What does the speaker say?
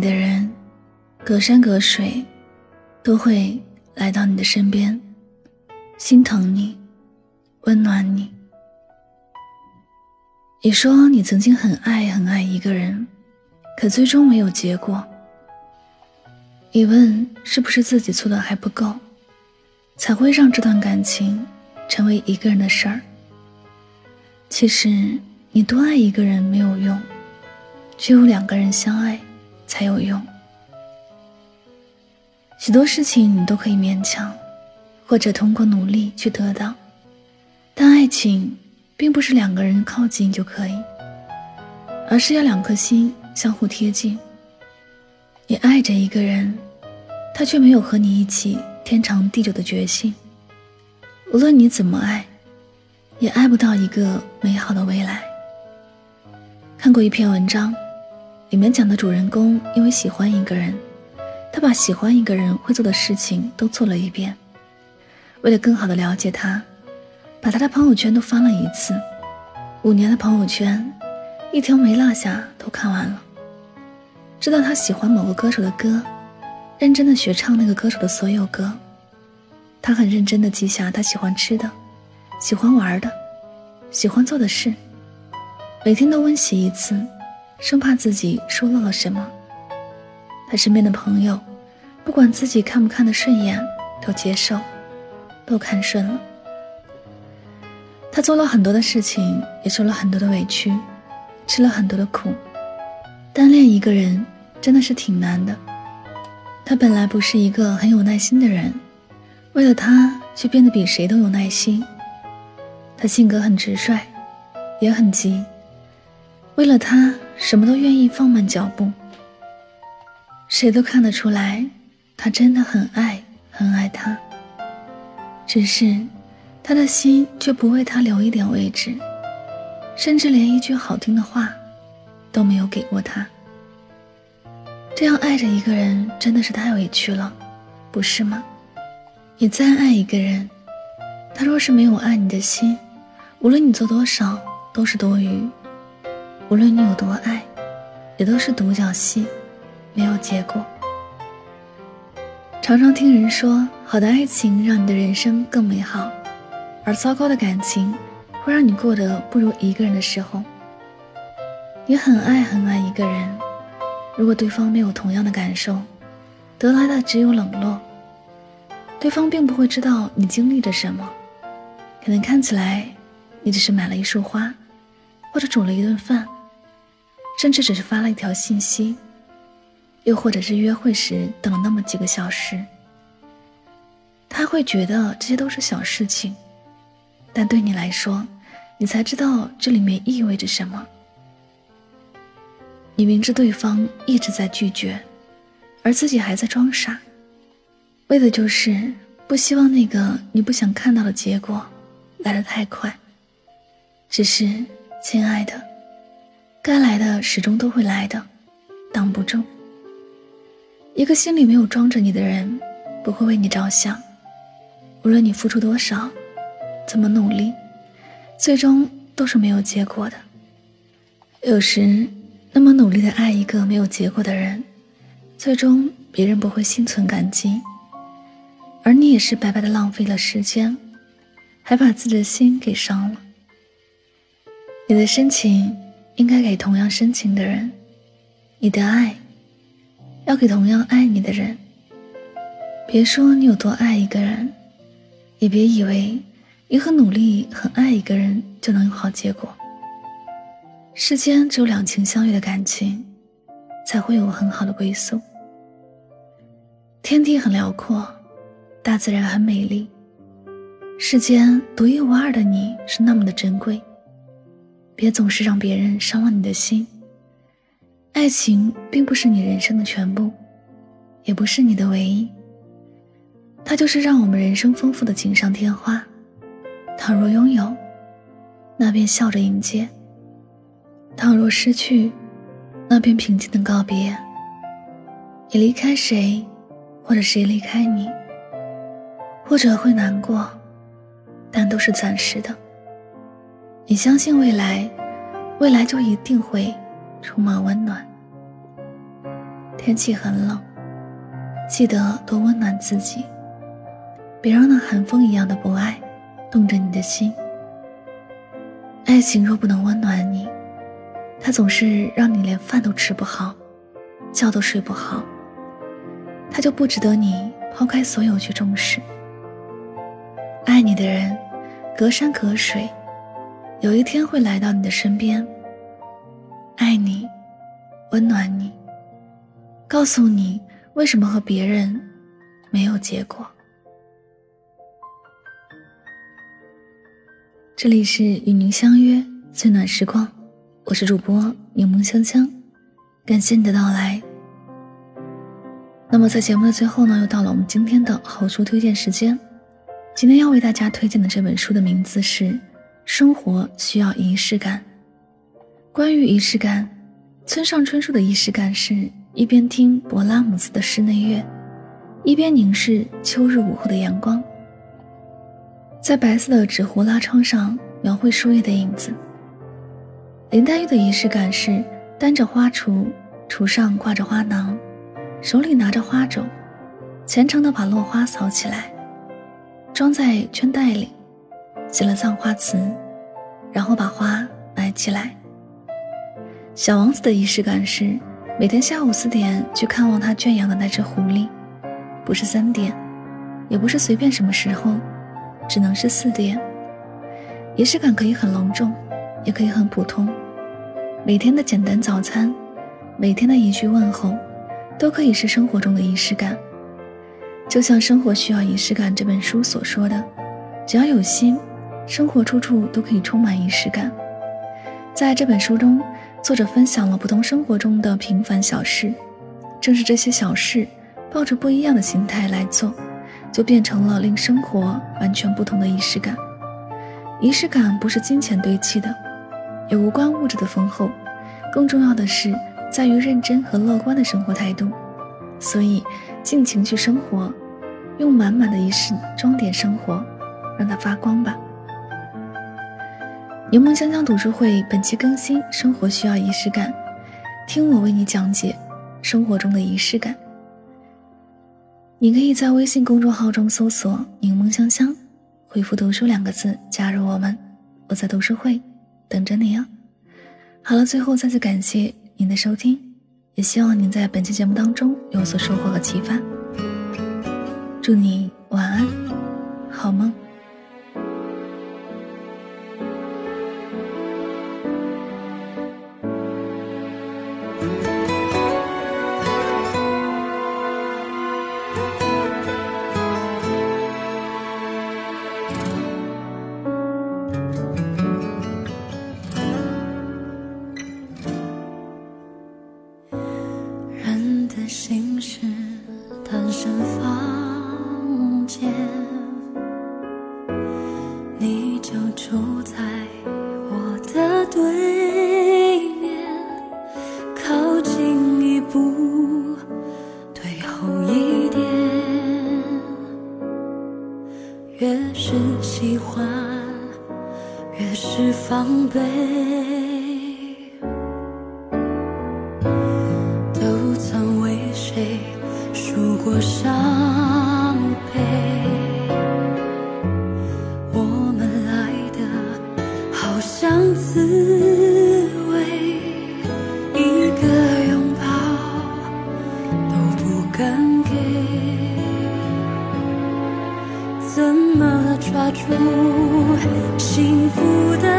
的人，隔山隔水，都会来到你的身边，心疼你，温暖你。你说你曾经很爱很爱一个人，可最终没有结果。你问是不是自己做的还不够，才会让这段感情成为一个人的事儿？其实你多爱一个人没有用，只有两个人相爱。才有用。许多事情你都可以勉强，或者通过努力去得到，但爱情并不是两个人靠近就可以，而是要两颗心相互贴近。你爱着一个人，他却没有和你一起天长地久的决心。无论你怎么爱，也爱不到一个美好的未来。看过一篇文章。里面讲的主人公因为喜欢一个人，他把喜欢一个人会做的事情都做了一遍。为了更好的了解他，把他的朋友圈都翻了一次，五年的朋友圈，一条没落下都看完了。知道他喜欢某个歌手的歌，认真的学唱那个歌手的所有歌。他很认真的记下他喜欢吃的，喜欢玩的，喜欢做的事，每天都温习一次。生怕自己说漏了什么，他身边的朋友，不管自己看不看得顺眼，都接受，都看顺了。他做了很多的事情，也受了很多的委屈，吃了很多的苦。单恋一个人真的是挺难的。他本来不是一个很有耐心的人，为了他却变得比谁都有耐心。他性格很直率，也很急。为了他，什么都愿意放慢脚步。谁都看得出来，他真的很爱，很爱他。只是，他的心却不为他留一点位置，甚至连一句好听的话，都没有给过他。这样爱着一个人，真的是太委屈了，不是吗？你再爱一个人，他若是没有爱你的心，无论你做多少，都是多余。无论你有多爱，也都是独角戏，没有结果。常常听人说，好的爱情让你的人生更美好，而糟糕的感情会让你过得不如一个人的时候。你很爱很爱一个人，如果对方没有同样的感受，得来的只有冷落。对方并不会知道你经历着什么，可能看起来你只是买了一束花，或者煮了一顿饭。甚至只是发了一条信息，又或者是约会时等了那么几个小时，他会觉得这些都是小事情，但对你来说，你才知道这里面意味着什么。你明知对方一直在拒绝，而自己还在装傻，为的就是不希望那个你不想看到的结果来得太快。只是，亲爱的。该来的始终都会来的，挡不住。一个心里没有装着你的人，不会为你着想。无论你付出多少，怎么努力，最终都是没有结果的。有时，那么努力的爱一个没有结果的人，最终别人不会心存感激，而你也是白白的浪费了时间，还把自己的心给伤了。你的深情。应该给同样深情的人，你的爱要给同样爱你的人。别说你有多爱一个人，也别以为你很努力、很爱一个人就能有好结果。世间只有两情相悦的感情，才会有很好的归宿。天地很辽阔，大自然很美丽，世间独一无二的你是那么的珍贵。别总是让别人伤了你的心。爱情并不是你人生的全部，也不是你的唯一。它就是让我们人生丰富的锦上添花。倘若拥有，那便笑着迎接；倘若失去，那便平静的告别。你离开谁，或者谁离开你，或者会难过，但都是暂时的。你相信未来，未来就一定会充满温暖。天气很冷，记得多温暖自己，别让那寒风一样的不爱冻着你的心。爱情若不能温暖你，它总是让你连饭都吃不好，觉都睡不好，它就不值得你抛开所有去重视。爱你的人，隔山隔水。有一天会来到你的身边，爱你，温暖你，告诉你为什么和别人没有结果。这里是与您相约最暖时光，我是主播柠檬香香，感谢你的到来。那么在节目的最后呢，又到了我们今天的好书推荐时间。今天要为大家推荐的这本书的名字是。生活需要仪式感。关于仪式感，村上春树的仪式感是一边听勃拉姆斯的室内乐，一边凝视秋日午后的阳光，在白色的纸糊拉窗上描绘树叶的影子。林黛玉的仪式感是担着花锄，锄上挂着花囊，手里拿着花种，虔诚地把落花扫起来，装在圈袋里。写了葬花词，然后把花埋起来。小王子的仪式感是每天下午四点去看望他圈养的那只狐狸，不是三点，也不是随便什么时候，只能是四点。仪式感可以很隆重，也可以很普通。每天的简单早餐，每天的一句问候，都可以是生活中的仪式感。就像《生活需要仪式感》这本书所说的，只要有心。生活处处都可以充满仪式感。在这本书中，作者分享了不同生活中的平凡小事，正是这些小事，抱着不一样的心态来做，就变成了令生活完全不同的仪式感。仪式感不是金钱堆砌的，也无关物质的丰厚，更重要的是在于认真和乐观的生活态度。所以，尽情去生活，用满满的仪式装点生活，让它发光吧。柠檬香香读书会本期更新：生活需要仪式感，听我为你讲解生活中的仪式感。你可以在微信公众号中搜索“柠檬香香”，回复“读书”两个字加入我们。我在读书会等着你哦。好了，最后再次感谢您的收听，也希望您在本期节目当中有所收获和启发。祝你晚安，好梦。伤悲，都曾为谁数过伤悲。我们爱的好像滋味，一个拥抱都不敢给，怎么抓住？幸福的